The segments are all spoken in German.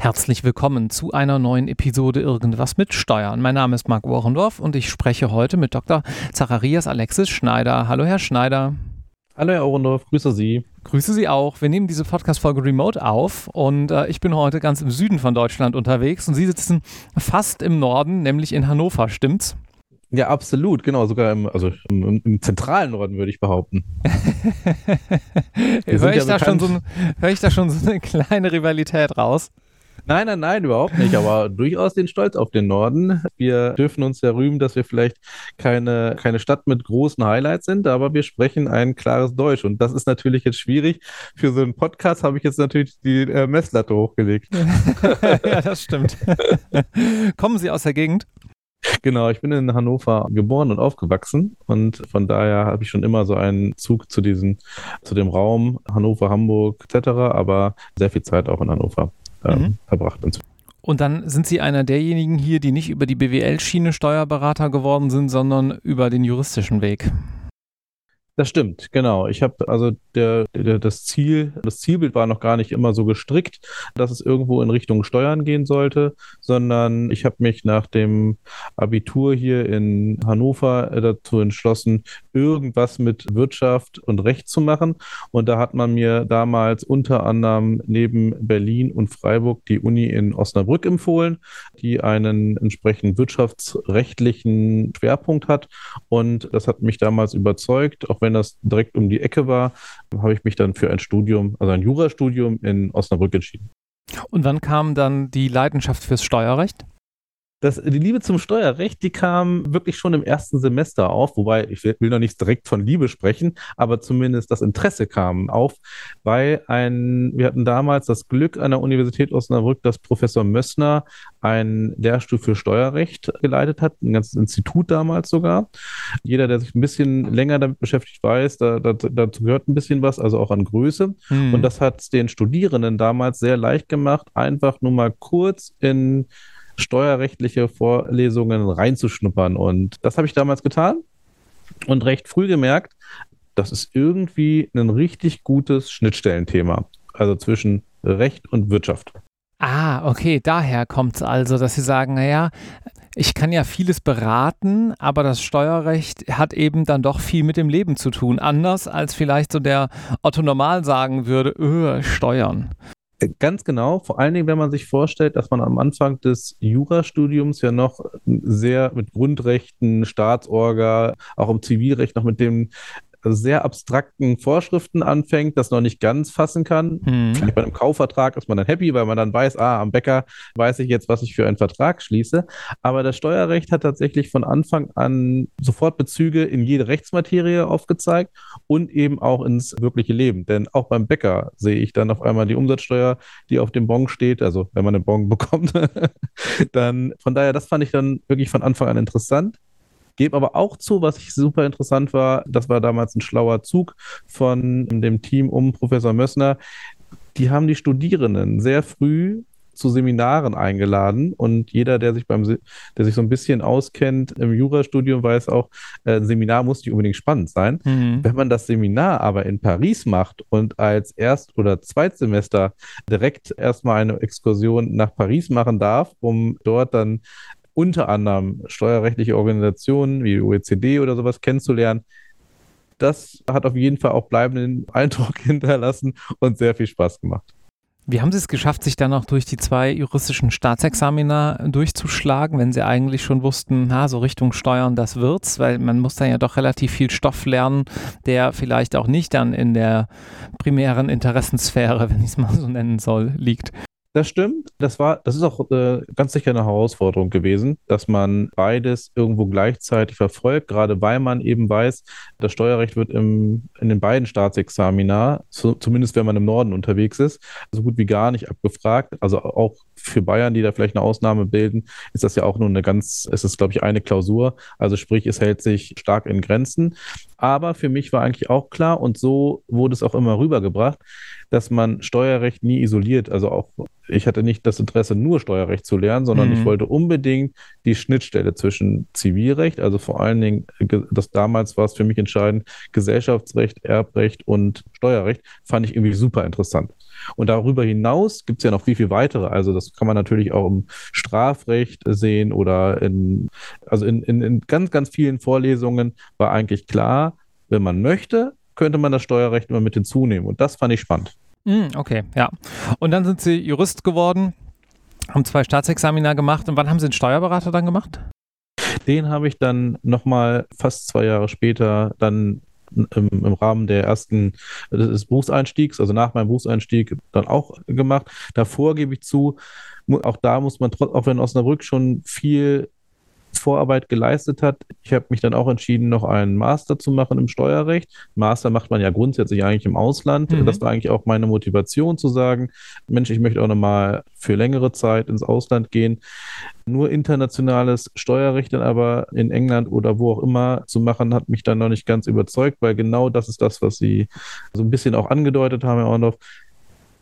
Herzlich willkommen zu einer neuen Episode Irgendwas mit Steuern. Mein Name ist Marc Wohrendorf und ich spreche heute mit Dr. Zacharias Alexis Schneider. Hallo, Herr Schneider. Hallo, Herr Ohrendorf, grüße Sie. Grüße Sie auch. Wir nehmen diese Podcast-Folge remote auf und äh, ich bin heute ganz im Süden von Deutschland unterwegs und Sie sitzen fast im Norden, nämlich in Hannover, stimmt's? Ja, absolut, genau, sogar im, also im, im zentralen Norden würde ich behaupten. höre ich, ja so hör ich da schon so eine kleine Rivalität raus? Nein, nein, nein, überhaupt nicht. Aber durchaus den Stolz auf den Norden. Wir dürfen uns ja rühmen, dass wir vielleicht keine, keine Stadt mit großen Highlights sind, aber wir sprechen ein klares Deutsch. Und das ist natürlich jetzt schwierig. Für so einen Podcast habe ich jetzt natürlich die äh, Messlatte hochgelegt. ja, das stimmt. Kommen Sie aus der Gegend? Genau, ich bin in Hannover geboren und aufgewachsen und von daher habe ich schon immer so einen Zug zu diesem, zu dem Raum Hannover, Hamburg etc., aber sehr viel Zeit auch in Hannover ähm, mhm. verbracht. Und dann sind Sie einer derjenigen hier, die nicht über die BWL-Schiene Steuerberater geworden sind, sondern über den juristischen Weg. Das stimmt, genau. Ich habe also der, der, das Ziel, das Zielbild war noch gar nicht immer so gestrickt, dass es irgendwo in Richtung Steuern gehen sollte, sondern ich habe mich nach dem Abitur hier in Hannover äh, dazu entschlossen, irgendwas mit Wirtschaft und Recht zu machen. Und da hat man mir damals unter anderem neben Berlin und Freiburg die Uni in Osnabrück empfohlen, die einen entsprechend wirtschaftsrechtlichen Schwerpunkt hat. Und das hat mich damals überzeugt, auch wenn das direkt um die Ecke war, habe ich mich dann für ein Studium, also ein Jurastudium in Osnabrück entschieden. Und wann kam dann die Leidenschaft fürs Steuerrecht? Das, die Liebe zum Steuerrecht, die kam wirklich schon im ersten Semester auf, wobei ich will noch nicht direkt von Liebe sprechen, aber zumindest das Interesse kam auf, weil ein, wir hatten damals das Glück an der Universität Osnabrück, dass Professor Mössner ein Lehrstuhl für Steuerrecht geleitet hat, ein ganzes Institut damals sogar. Jeder, der sich ein bisschen länger damit beschäftigt, weiß, da, da, dazu gehört ein bisschen was, also auch an Größe. Mhm. Und das hat es den Studierenden damals sehr leicht gemacht, einfach nur mal kurz in steuerrechtliche Vorlesungen reinzuschnuppern. Und das habe ich damals getan und recht früh gemerkt, das ist irgendwie ein richtig gutes Schnittstellenthema. Also zwischen Recht und Wirtschaft. Ah, okay, daher kommt es also, dass Sie sagen, naja, ich kann ja vieles beraten, aber das Steuerrecht hat eben dann doch viel mit dem Leben zu tun. Anders als vielleicht so der Otto Normal sagen würde, öh, Steuern. Ganz genau, vor allen Dingen, wenn man sich vorstellt, dass man am Anfang des Jurastudiums ja noch sehr mit Grundrechten, Staatsorga, auch im Zivilrecht noch mit dem sehr abstrakten Vorschriften anfängt, das noch nicht ganz fassen kann. Mhm. Vielleicht bei einem Kaufvertrag ist man dann happy, weil man dann weiß, ah, am Bäcker weiß ich jetzt, was ich für einen Vertrag schließe. Aber das Steuerrecht hat tatsächlich von Anfang an sofort Bezüge in jede Rechtsmaterie aufgezeigt und eben auch ins wirkliche Leben. Denn auch beim Bäcker sehe ich dann auf einmal die Umsatzsteuer, die auf dem Bon steht, also wenn man einen Bon bekommt. dann von daher, das fand ich dann wirklich von Anfang an interessant. Gebe aber auch zu, was ich super interessant war, das war damals ein schlauer Zug von dem Team um Professor Mössner. Die haben die Studierenden sehr früh zu Seminaren eingeladen und jeder, der sich beim, der sich so ein bisschen auskennt im Jurastudium, weiß auch, äh, ein Seminar muss nicht unbedingt spannend sein. Mhm. Wenn man das Seminar aber in Paris macht und als Erst- oder Zweitsemester direkt erstmal eine Exkursion nach Paris machen darf, um dort dann unter anderem steuerrechtliche Organisationen wie OECD oder sowas kennenzulernen, das hat auf jeden Fall auch bleibenden Eindruck hinterlassen und sehr viel Spaß gemacht. Wie haben Sie es geschafft, sich dann auch durch die zwei juristischen Staatsexamina durchzuschlagen, wenn Sie eigentlich schon wussten, na, so Richtung Steuern, das wird's, weil man muss dann ja doch relativ viel Stoff lernen, der vielleicht auch nicht dann in der primären Interessensphäre, wenn ich es mal so nennen soll, liegt. Das stimmt. Das war, das ist auch äh, ganz sicher eine Herausforderung gewesen, dass man beides irgendwo gleichzeitig verfolgt, gerade weil man eben weiß, das Steuerrecht wird im, in den beiden Staatsexamina, so, zumindest wenn man im Norden unterwegs ist, so gut wie gar nicht abgefragt. Also auch für Bayern, die da vielleicht eine Ausnahme bilden, ist das ja auch nur eine ganz, es ist, glaube ich, eine Klausur. Also sprich, es hält sich stark in Grenzen. Aber für mich war eigentlich auch klar, und so wurde es auch immer rübergebracht, dass man Steuerrecht nie isoliert. Also auch, ich hatte nicht das Interesse, nur Steuerrecht zu lernen, sondern mhm. ich wollte unbedingt die Schnittstelle zwischen Zivilrecht, also vor allen Dingen, das damals war es für mich entscheidend, Gesellschaftsrecht, Erbrecht und Steuerrecht, fand ich irgendwie super interessant. Und darüber hinaus gibt es ja noch viel, viel weitere. Also das kann man natürlich auch im Strafrecht sehen oder in, also in, in, in ganz, ganz vielen Vorlesungen war eigentlich klar, wenn man möchte, könnte man das Steuerrecht immer mit hinzunehmen. Und das fand ich spannend. Mm, okay, ja. Und dann sind Sie Jurist geworden, haben zwei Staatsexamina gemacht. Und wann haben Sie einen Steuerberater dann gemacht? Den habe ich dann nochmal fast zwei Jahre später dann im, im, Rahmen der ersten des Berufseinstiegs, also nach meinem Berufseinstieg, dann auch gemacht. Davor gebe ich zu, auch da muss man, auch wenn Osnabrück schon viel Vorarbeit geleistet hat. Ich habe mich dann auch entschieden, noch einen Master zu machen im Steuerrecht. Master macht man ja grundsätzlich eigentlich im Ausland. Mhm. Das war eigentlich auch meine Motivation zu sagen, Mensch, ich möchte auch nochmal für längere Zeit ins Ausland gehen. Nur internationales Steuerrecht dann aber in England oder wo auch immer zu machen, hat mich dann noch nicht ganz überzeugt, weil genau das ist das, was Sie so ein bisschen auch angedeutet haben, Herr Orndorff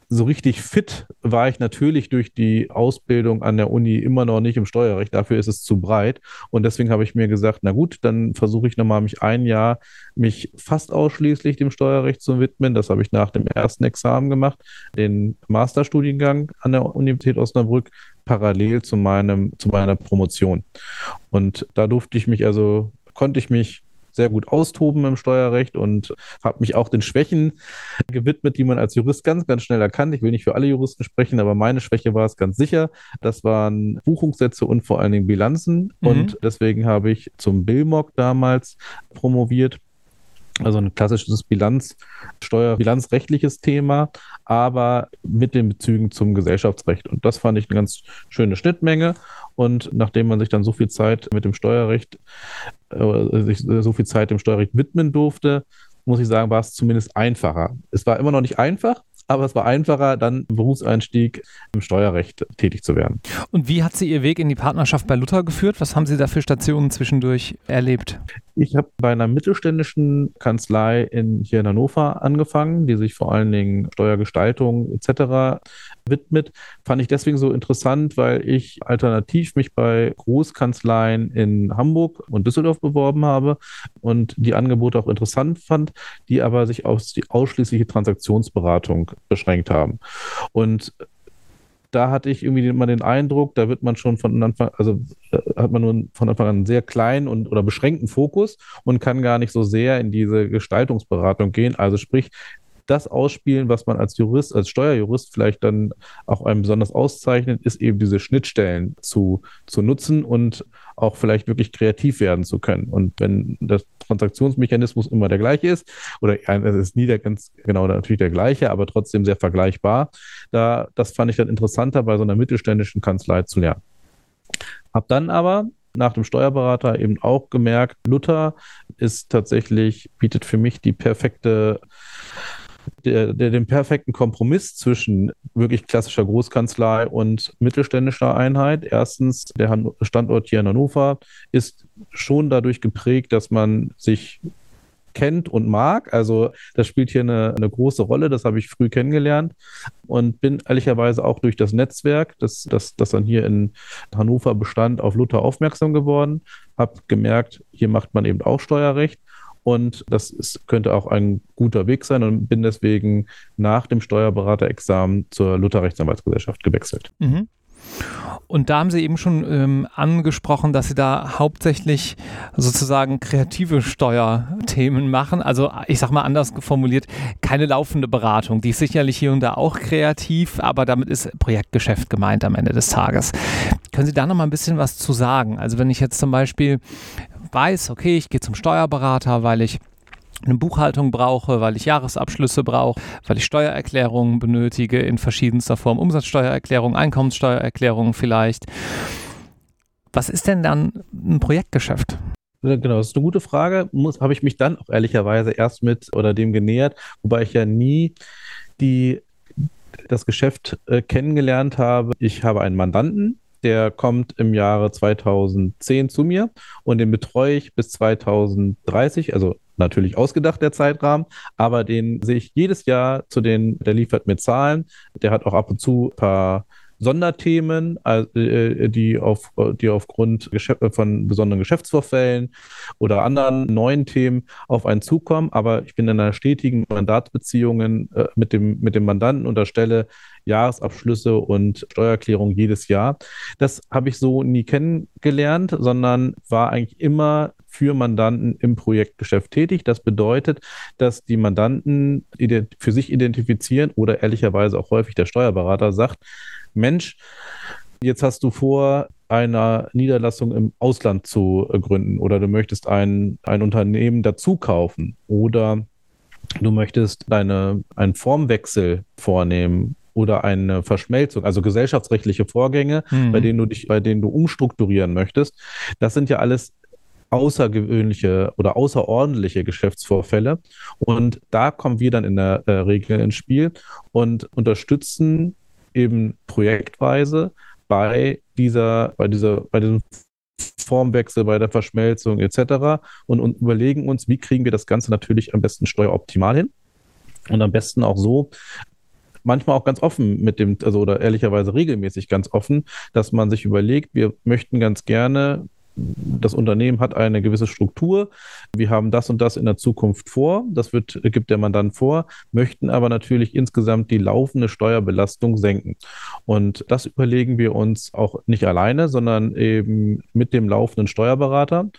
so richtig fit war ich natürlich durch die Ausbildung an der Uni immer noch nicht im Steuerrecht. Dafür ist es zu breit. Und deswegen habe ich mir gesagt, na gut, dann versuche ich nochmal mich ein Jahr, mich fast ausschließlich dem Steuerrecht zu widmen. Das habe ich nach dem ersten Examen gemacht, den Masterstudiengang an der Universität Osnabrück parallel zu meinem, zu meiner Promotion. Und da durfte ich mich also, konnte ich mich sehr gut austoben im Steuerrecht und habe mich auch den Schwächen gewidmet, die man als Jurist ganz, ganz schnell erkannt. Ich will nicht für alle Juristen sprechen, aber meine Schwäche war es ganz sicher. Das waren Buchungssätze und vor allen Dingen Bilanzen. Mhm. Und deswegen habe ich zum BILMOG damals promoviert also ein klassisches Bilanz, Steuer, bilanzrechtliches Thema, aber mit den Bezügen zum Gesellschaftsrecht. Und das fand ich eine ganz schöne Schnittmenge. Und nachdem man sich dann so viel Zeit mit dem Steuerrecht, äh, sich so viel Zeit dem Steuerrecht widmen durfte, muss ich sagen, war es zumindest einfacher. Es war immer noch nicht einfach, aber es war einfacher, dann im Berufseinstieg im Steuerrecht tätig zu werden. Und wie hat sie ihr Weg in die Partnerschaft bei Luther geführt? Was haben Sie da für Stationen zwischendurch erlebt? Ich habe bei einer mittelständischen Kanzlei in, hier in Hannover angefangen, die sich vor allen Dingen Steuergestaltung etc. widmet. Fand ich deswegen so interessant, weil ich alternativ mich bei Großkanzleien in Hamburg und Düsseldorf beworben habe und die Angebote auch interessant fand, die aber sich auf die ausschließliche Transaktionsberatung beschränkt haben. Und da hatte ich irgendwie immer den Eindruck, da wird man schon von Anfang, also äh, hat man nur von Anfang an einen sehr kleinen und oder beschränkten Fokus und kann gar nicht so sehr in diese Gestaltungsberatung gehen. Also sprich, das ausspielen, was man als Jurist, als Steuerjurist vielleicht dann auch einem besonders auszeichnet, ist eben diese Schnittstellen zu, zu nutzen und auch vielleicht wirklich kreativ werden zu können. Und wenn der Transaktionsmechanismus immer der gleiche ist, oder es ist nie der ganz genau natürlich der gleiche, aber trotzdem sehr vergleichbar, da, das fand ich dann interessanter bei so einer mittelständischen Kanzlei zu lernen. Hab dann aber nach dem Steuerberater eben auch gemerkt, Luther ist tatsächlich, bietet für mich die perfekte der, der, den perfekten Kompromiss zwischen wirklich klassischer Großkanzlei und mittelständischer Einheit. Erstens, der Standort hier in Hannover ist schon dadurch geprägt, dass man sich kennt und mag. Also das spielt hier eine, eine große Rolle, das habe ich früh kennengelernt und bin ehrlicherweise auch durch das Netzwerk, das, das, das dann hier in Hannover bestand, auf Luther aufmerksam geworden, habe gemerkt, hier macht man eben auch Steuerrecht und das ist, könnte auch ein guter Weg sein und bin deswegen nach dem Steuerberaterexamen zur Luther Rechtsanwaltsgesellschaft gewechselt. Mhm. Und da haben Sie eben schon ähm, angesprochen, dass Sie da hauptsächlich sozusagen kreative Steuerthemen machen. Also ich sage mal anders formuliert, keine laufende Beratung. Die ist sicherlich hier und da auch kreativ, aber damit ist Projektgeschäft gemeint am Ende des Tages. Können Sie da noch mal ein bisschen was zu sagen? Also wenn ich jetzt zum Beispiel weiß, okay, ich gehe zum Steuerberater, weil ich eine Buchhaltung brauche, weil ich Jahresabschlüsse brauche, weil ich Steuererklärungen benötige in verschiedenster Form, Umsatzsteuererklärung, Einkommenssteuererklärung vielleicht. Was ist denn dann ein Projektgeschäft? Genau, das ist eine gute Frage. Habe ich mich dann auch ehrlicherweise erst mit oder dem genähert, wobei ich ja nie die, das Geschäft äh, kennengelernt habe. Ich habe einen Mandanten, der kommt im Jahre 2010 zu mir und den betreue ich bis 2030, also natürlich ausgedacht der Zeitrahmen, aber den sehe ich jedes Jahr zu den, der liefert mir Zahlen, der hat auch ab und zu ein paar Sonderthemen, äh, die, auf, die aufgrund von besonderen Geschäftsvorfällen oder anderen neuen Themen auf einen zukommen. Aber ich bin in einer stetigen Mandatsbeziehung äh, mit dem, mit dem Mandanten und erstelle Jahresabschlüsse und Steuererklärung jedes Jahr. Das habe ich so nie kennengelernt, sondern war eigentlich immer für Mandanten im Projektgeschäft tätig. Das bedeutet, dass die Mandanten für sich identifizieren oder ehrlicherweise auch häufig der Steuerberater sagt, Mensch, jetzt hast du vor, eine Niederlassung im Ausland zu gründen oder du möchtest ein, ein Unternehmen dazu kaufen oder du möchtest deine, einen Formwechsel vornehmen oder eine Verschmelzung, also gesellschaftsrechtliche Vorgänge, mhm. bei denen du dich, bei denen du umstrukturieren möchtest. Das sind ja alles außergewöhnliche oder außerordentliche Geschäftsvorfälle. Und da kommen wir dann in der äh, Regel ins Spiel und unterstützen eben projektweise bei dieser, bei dieser, bei diesem Formwechsel, bei der Verschmelzung etc. Und, und überlegen uns, wie kriegen wir das Ganze natürlich am besten steueroptimal hin und am besten auch so, manchmal auch ganz offen mit dem, also oder ehrlicherweise regelmäßig ganz offen, dass man sich überlegt, wir möchten ganz gerne das Unternehmen hat eine gewisse Struktur. Wir haben das und das in der Zukunft vor. Das wird, gibt der Mandant vor, möchten aber natürlich insgesamt die laufende Steuerbelastung senken. Und das überlegen wir uns auch nicht alleine, sondern eben mit dem laufenden Steuerberater,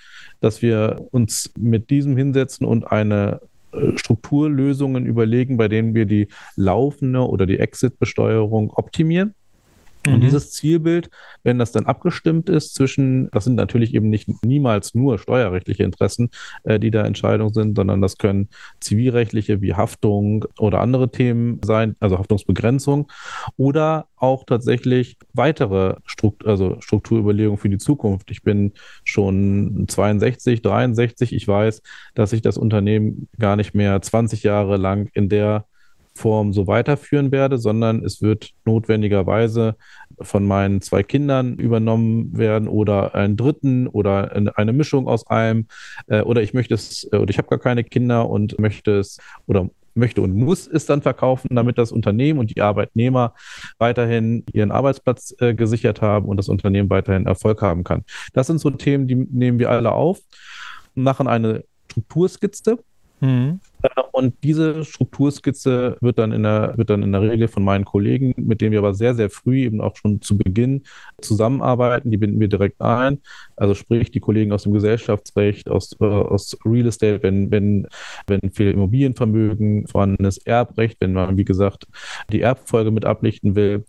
dass wir uns mit diesem hinsetzen und eine äh, Strukturlösungen überlegen, bei denen wir die laufende oder die Exit-Besteuerung optimieren und mhm. dieses Zielbild, wenn das dann abgestimmt ist zwischen, das sind natürlich eben nicht niemals nur steuerrechtliche Interessen, äh, die da Entscheidung sind, sondern das können zivilrechtliche wie Haftung oder andere Themen sein, also Haftungsbegrenzung oder auch tatsächlich weitere Struktur, also Strukturüberlegungen für die Zukunft. Ich bin schon 62, 63. Ich weiß, dass ich das Unternehmen gar nicht mehr 20 Jahre lang in der Form so weiterführen werde, sondern es wird notwendigerweise von meinen zwei Kindern übernommen werden oder einen dritten oder eine Mischung aus allem. Äh, oder ich möchte es, äh, oder ich habe gar keine Kinder und möchte es oder möchte und muss es dann verkaufen, damit das Unternehmen und die Arbeitnehmer weiterhin ihren Arbeitsplatz äh, gesichert haben und das Unternehmen weiterhin Erfolg haben kann. Das sind so Themen, die nehmen wir alle auf, machen eine Strukturskizze Mhm. Und diese Strukturskizze wird dann, in der, wird dann in der Regel von meinen Kollegen, mit denen wir aber sehr, sehr früh eben auch schon zu Beginn zusammenarbeiten, die binden wir direkt ein. Also sprich die Kollegen aus dem Gesellschaftsrecht, aus, äh, aus Real Estate, wenn, wenn, wenn viel Immobilienvermögen vorhandenes Erbrecht, wenn man, wie gesagt, die Erbfolge mit ablichten will.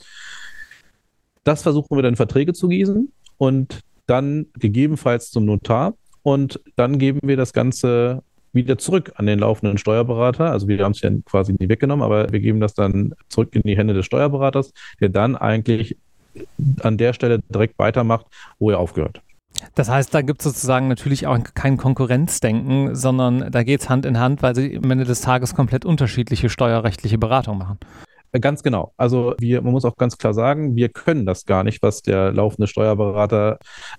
Das versuchen wir dann in Verträge zu gießen und dann gegebenenfalls zum Notar. Und dann geben wir das Ganze wieder zurück an den laufenden Steuerberater. Also wir haben es ja quasi nie weggenommen, aber wir geben das dann zurück in die Hände des Steuerberaters, der dann eigentlich an der Stelle direkt weitermacht, wo er aufgehört. Das heißt, da gibt es sozusagen natürlich auch kein Konkurrenzdenken, sondern da geht es Hand in Hand, weil sie am Ende des Tages komplett unterschiedliche steuerrechtliche Beratungen machen. Äh, ganz genau. Also wir, man muss auch ganz klar sagen, wir können das gar nicht, was der laufende Steuerberater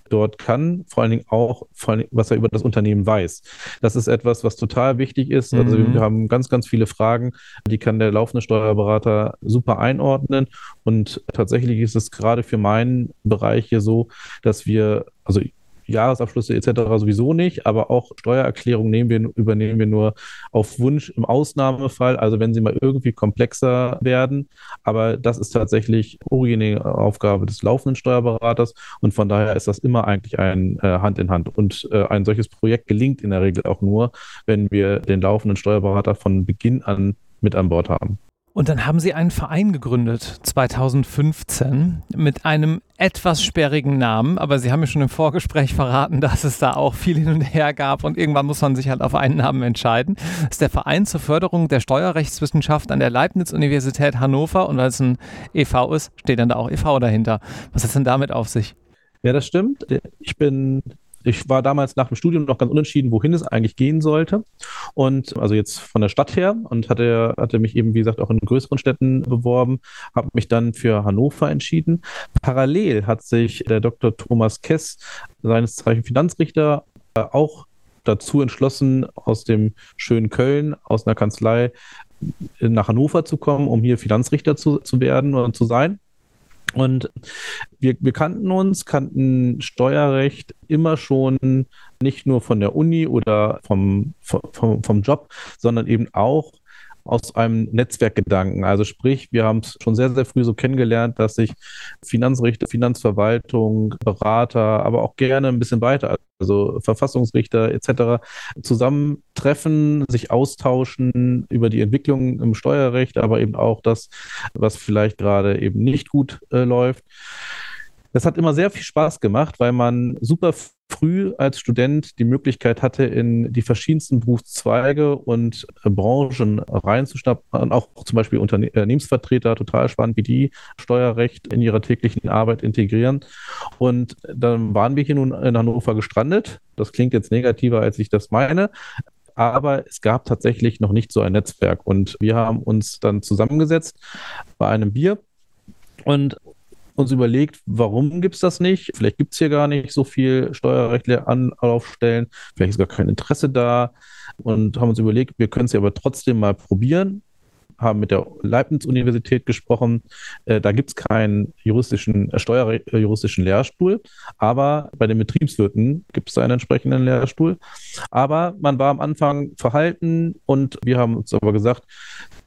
dort kann, vor allen Dingen auch, vor allen Dingen, was er über das Unternehmen weiß. Das ist etwas, was total wichtig ist. Also mhm. wir haben ganz, ganz viele Fragen, die kann der laufende Steuerberater super einordnen. Und tatsächlich ist es gerade für meinen Bereich hier so, dass wir, also Jahresabschlüsse etc. sowieso nicht, aber auch Steuererklärungen nehmen wir, übernehmen wir nur auf Wunsch im Ausnahmefall, also wenn sie mal irgendwie komplexer werden. Aber das ist tatsächlich originäre Aufgabe des laufenden Steuerberaters und von daher ist das immer eigentlich ein äh, Hand in Hand. Und äh, ein solches Projekt gelingt in der Regel auch nur, wenn wir den laufenden Steuerberater von Beginn an mit an Bord haben. Und dann haben Sie einen Verein gegründet, 2015, mit einem etwas sperrigen Namen. Aber Sie haben mir schon im Vorgespräch verraten, dass es da auch viel hin und her gab und irgendwann muss man sich halt auf einen Namen entscheiden. Das ist der Verein zur Förderung der Steuerrechtswissenschaft an der Leibniz-Universität Hannover. Und weil es ein e.V. ist, steht dann da auch e.V. dahinter. Was hat denn damit auf sich? Ja, das stimmt. Ich bin ich war damals nach dem Studium noch ganz unentschieden, wohin es eigentlich gehen sollte. Und also jetzt von der Stadt her und hatte, hatte mich eben, wie gesagt, auch in größeren Städten beworben, habe mich dann für Hannover entschieden. Parallel hat sich der Dr. Thomas Kess, seines Zeichen Finanzrichter, auch dazu entschlossen, aus dem schönen Köln, aus einer Kanzlei nach Hannover zu kommen, um hier Finanzrichter zu, zu werden und zu sein. Und wir, wir kannten uns, kannten Steuerrecht immer schon nicht nur von der Uni oder vom, vom, vom Job, sondern eben auch aus einem Netzwerkgedanken. Also sprich, wir haben es schon sehr, sehr früh so kennengelernt, dass sich Finanzrichter, Finanzverwaltung, Berater, aber auch gerne ein bisschen weiter, also Verfassungsrichter etc. zusammentreffen, sich austauschen über die Entwicklung im Steuerrecht, aber eben auch das, was vielleicht gerade eben nicht gut äh, läuft. Das hat immer sehr viel Spaß gemacht, weil man super früh als Student die Möglichkeit hatte, in die verschiedensten Berufszweige und äh, Branchen reinzuschnappen. Auch zum Beispiel Unternehmensvertreter, total spannend, wie die Steuerrecht in ihrer täglichen Arbeit integrieren. Und dann waren wir hier nun in Hannover gestrandet. Das klingt jetzt negativer, als ich das meine aber es gab tatsächlich noch nicht so ein Netzwerk. Und wir haben uns dann zusammengesetzt bei einem Bier und uns überlegt, warum gibt es das nicht? Vielleicht gibt es hier gar nicht so viel steuerrechtliche Anlaufstellen, vielleicht ist gar kein Interesse da und haben uns überlegt, wir können es ja aber trotzdem mal probieren haben mit der Leibniz-Universität gesprochen. Äh, da gibt es keinen juristischen, äh, steuerjuristischen Lehrstuhl, aber bei den Betriebswirten gibt es einen entsprechenden Lehrstuhl. Aber man war am Anfang verhalten und wir haben uns aber gesagt,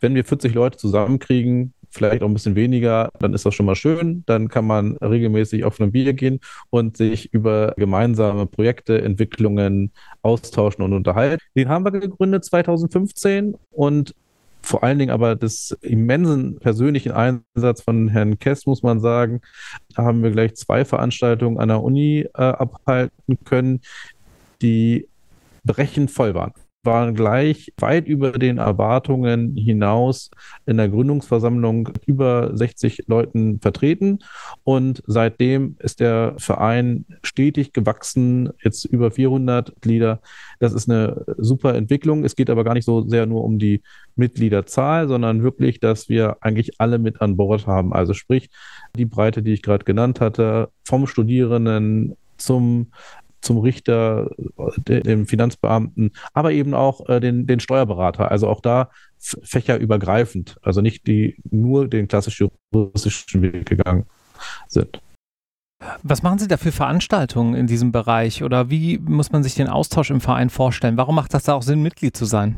wenn wir 40 Leute zusammenkriegen, vielleicht auch ein bisschen weniger, dann ist das schon mal schön. Dann kann man regelmäßig auf ein Bier gehen und sich über gemeinsame Projekte, Entwicklungen austauschen und unterhalten. Den haben wir gegründet 2015 und vor allen Dingen aber des immensen persönlichen Einsatz von Herrn Kess, muss man sagen, da haben wir gleich zwei Veranstaltungen an der Uni äh, abhalten können, die brechend voll waren waren gleich weit über den Erwartungen hinaus in der Gründungsversammlung über 60 Leuten vertreten. Und seitdem ist der Verein stetig gewachsen, jetzt über 400 Glieder. Das ist eine super Entwicklung. Es geht aber gar nicht so sehr nur um die Mitgliederzahl, sondern wirklich, dass wir eigentlich alle mit an Bord haben. Also sprich, die Breite, die ich gerade genannt hatte, vom Studierenden zum zum Richter, dem Finanzbeamten, aber eben auch äh, den, den Steuerberater. Also auch da fächerübergreifend, also nicht die nur den klassischen juristischen Weg gegangen sind. Was machen Sie da für Veranstaltungen in diesem Bereich oder wie muss man sich den Austausch im Verein vorstellen? Warum macht das da auch Sinn, Mitglied zu sein?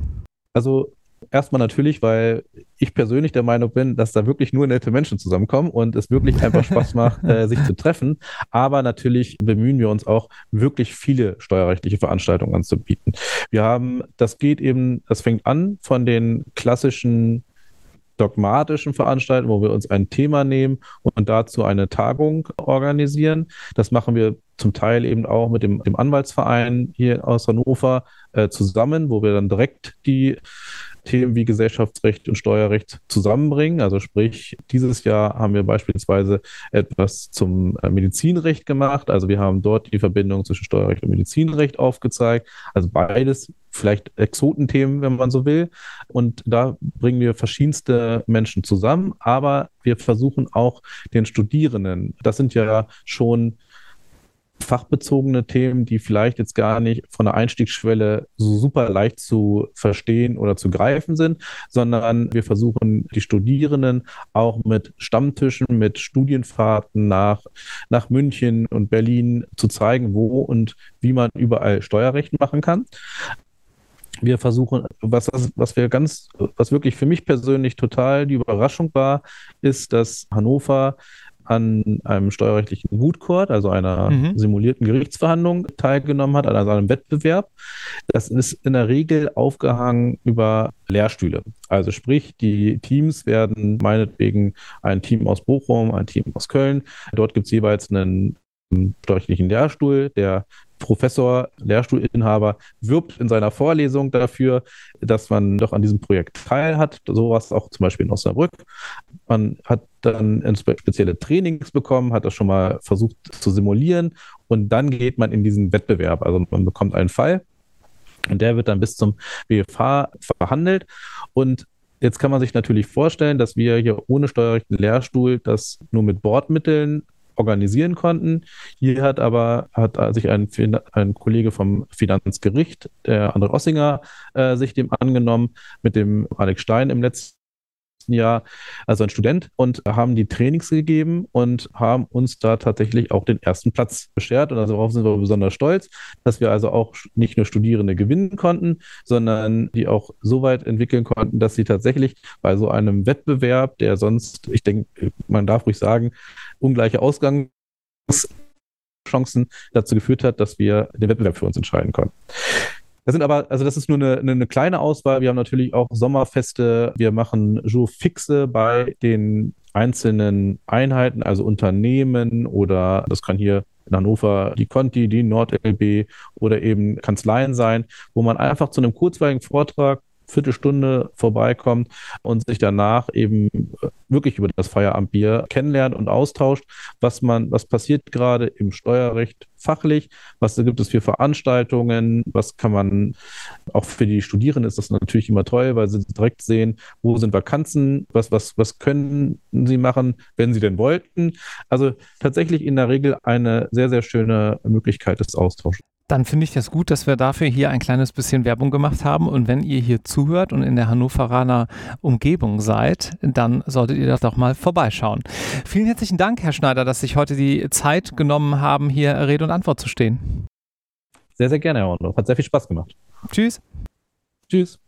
Also erstmal natürlich, weil ich persönlich der Meinung bin, dass da wirklich nur nette Menschen zusammenkommen und es wirklich einfach Spaß macht, äh, sich zu treffen. Aber natürlich bemühen wir uns auch, wirklich viele steuerrechtliche Veranstaltungen anzubieten. Wir haben, das geht eben, das fängt an von den klassischen dogmatischen Veranstaltungen, wo wir uns ein Thema nehmen und dazu eine Tagung organisieren. Das machen wir zum Teil eben auch mit dem, dem Anwaltsverein hier aus Hannover äh, zusammen, wo wir dann direkt die Themen wie Gesellschaftsrecht und Steuerrecht zusammenbringen. Also sprich, dieses Jahr haben wir beispielsweise etwas zum äh, Medizinrecht gemacht. Also wir haben dort die Verbindung zwischen Steuerrecht und Medizinrecht aufgezeigt. Also beides vielleicht Exotenthemen, wenn man so will. Und da bringen wir verschiedenste Menschen zusammen, aber wir versuchen auch den Studierenden, das sind ja schon fachbezogene Themen, die vielleicht jetzt gar nicht von der Einstiegsschwelle so super leicht zu verstehen oder zu greifen sind, sondern wir versuchen die Studierenden auch mit Stammtischen, mit Studienfahrten nach, nach München und Berlin zu zeigen, wo und wie man überall Steuerrecht machen kann. Wir versuchen, was, was wir ganz, was wirklich für mich persönlich total die Überraschung war, ist, dass Hannover an einem steuerrechtlichen Moot also einer mhm. simulierten Gerichtsverhandlung, teilgenommen hat, also einem Wettbewerb. Das ist in der Regel aufgehangen über Lehrstühle. Also sprich, die Teams werden meinetwegen ein Team aus Bochum, ein Team aus Köln. Dort gibt es jeweils einen steuerrechtlichen Lehrstuhl, der Professor, Lehrstuhlinhaber wirbt in seiner Vorlesung dafür, dass man doch an diesem Projekt teilhat. Sowas auch zum Beispiel in Osnabrück. Man hat dann spezielle Trainings bekommen, hat das schon mal versucht zu simulieren und dann geht man in diesen Wettbewerb. Also man bekommt einen Fall und der wird dann bis zum BFH verhandelt und Jetzt kann man sich natürlich vorstellen, dass wir hier ohne steuerrechten Lehrstuhl das nur mit Bordmitteln organisieren konnten. Hier hat aber hat sich ein, ein Kollege vom Finanzgericht, der André Ossinger, äh, sich dem angenommen, mit dem Alex Stein im letzten Jahr, also ein Student, und haben die Trainings gegeben und haben uns da tatsächlich auch den ersten Platz beschert. Und darauf sind wir besonders stolz, dass wir also auch nicht nur Studierende gewinnen konnten, sondern die auch so weit entwickeln konnten, dass sie tatsächlich bei so einem Wettbewerb, der sonst, ich denke, man darf ruhig sagen, ungleiche Ausgangschancen dazu geführt hat, dass wir den Wettbewerb für uns entscheiden konnten. Das sind aber, also das ist nur eine, eine kleine Auswahl. Wir haben natürlich auch Sommerfeste. Wir machen Jour fixe bei den einzelnen Einheiten, also Unternehmen oder das kann hier in Hannover die Conti, die NordLB oder eben Kanzleien sein, wo man einfach zu einem kurzweiligen Vortrag Viertelstunde vorbeikommt und sich danach eben wirklich über das Feierabendbier kennenlernt und austauscht, was man, was passiert gerade im Steuerrecht fachlich, was gibt es für Veranstaltungen, was kann man, auch für die Studierenden ist das natürlich immer toll, weil sie direkt sehen, wo sind Vakanzen, was, was, was können sie machen, wenn sie denn wollten. Also tatsächlich in der Regel eine sehr, sehr schöne Möglichkeit des Austauschs. Dann finde ich das gut, dass wir dafür hier ein kleines bisschen Werbung gemacht haben. Und wenn ihr hier zuhört und in der Hannoveraner Umgebung seid, dann solltet ihr das doch mal vorbeischauen. Vielen herzlichen Dank, Herr Schneider, dass Sie sich heute die Zeit genommen haben, hier Rede und Antwort zu stehen. Sehr, sehr gerne, Herr Orloff. Hat sehr viel Spaß gemacht. Tschüss. Tschüss.